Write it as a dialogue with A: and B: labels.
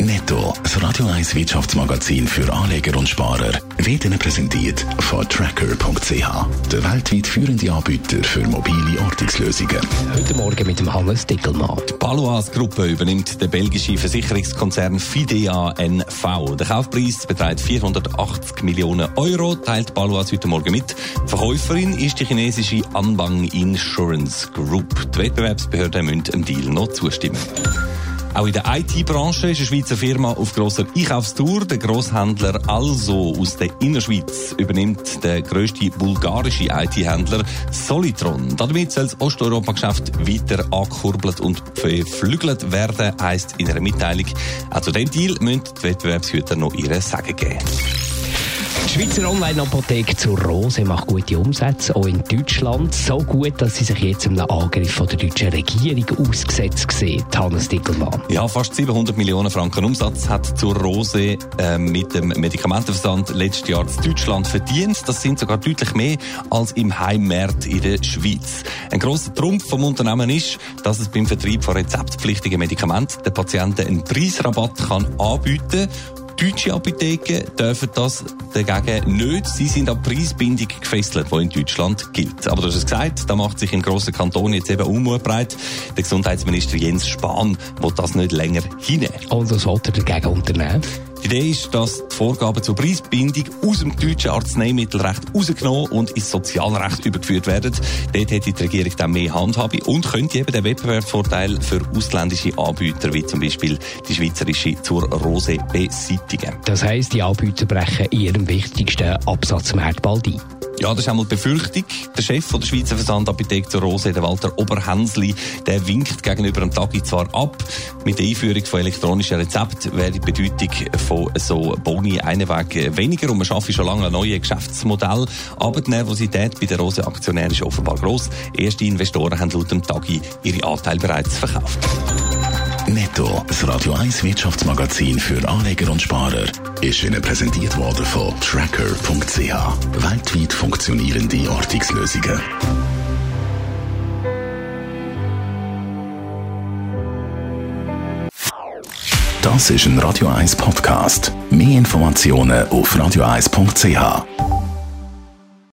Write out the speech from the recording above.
A: Netto, das Radio 1 Wirtschaftsmagazin für Anleger und Sparer, wird Ihnen präsentiert von Tracker.ch, der weltweit führende Anbieter für mobile Ortungslösungen.
B: Heute Morgen mit dem Hannes Dickelmann.
C: Die Palois Gruppe übernimmt den belgischen Versicherungskonzern Fidea NV. Der Kaufpreis beträgt 480 Millionen Euro, teilt Palois heute Morgen mit. Die Verkäuferin ist die chinesische Anbang Insurance Group. Die Wettbewerbsbehörden müssen dem Deal noch zustimmen. Auch in der IT-Branche ist eine Schweizer Firma auf grosser Einkaufstour. Der Grosshändler Also aus der Innerschweiz übernimmt der grösste bulgarische IT-Händler Solitron. Damit soll das Osteuropa-Geschäft weiter angekurbelt und beflügelt werden, heisst in einer Mitteilung. Auch zu dem Deal müssen die Wettbewerbshüter noch ihre Sagen geben.
B: Die Schweizer Online-Apotheke zur Rose macht gute Umsätze, auch in Deutschland. So gut, dass sie sich jetzt einem Angriff von der deutschen Regierung ausgesetzt sieht. Hannes Dickelmann.
C: Ja, fast 700 Millionen Franken Umsatz hat zur Rose äh, mit dem Medikamentenversand letztes Jahr in Deutschland verdient. Das sind sogar deutlich mehr als im Heimmarkt in der Schweiz. Ein grosser Trumpf vom Unternehmen ist, dass es beim Vertrieb von rezeptpflichtigen Medikamenten den Patienten einen Preisrabatt kann anbieten kann Deutsche Apotheken dürfen das dagegen nicht. Sie sind an Preisbindung gefesselt, die in Deutschland gilt. Aber du hast es gesagt, da macht sich im grossen Kanton jetzt eben Unmut breit. Der Gesundheitsminister Jens Spahn will das nicht länger hinnehmen.
B: Und was will er dagegen unternehmen?
C: Die Idee ist, dass die Vorgaben zur Preisbindung aus dem deutschen Arzneimittelrecht rausgenommen und ins Sozialrecht übergeführt werden. Dort hätte die Regierung dann mehr Handhabe und könnte eben den Wettbewerbsvorteil für ausländische Anbieter, wie zum Beispiel die schweizerische, zur Rose beseitigen.
B: Das heisst, die Anbieter brechen ihrem wichtigsten Absatzmarkt bald ein.
C: Ja, das ist einmal die Befürchtung. Der Chef von der Schweizer Versandapotheke zur Rose, der Walter Oberhänsli, der winkt gegenüber dem Tagi zwar ab. Mit der Einführung von elektronischen Rezepten wäre die Bedeutung von so Boni einen Weg weniger und man schaffe schon lange ein neues Geschäftsmodell. Aber die Nervosität bei den Rose-Aktionären ist offenbar gross. Erste Investoren haben laut dem Tagi ihre Anteile bereits verkauft.
A: Netto, das Radio 1 Wirtschaftsmagazin für Anleger und Sparer, ist Ihnen präsentiert worden von Tracker.ch. Weltweit funktionierende Ortungslösungen. Das ist ein Radio 1 Podcast. Mehr Informationen auf radio1.ch.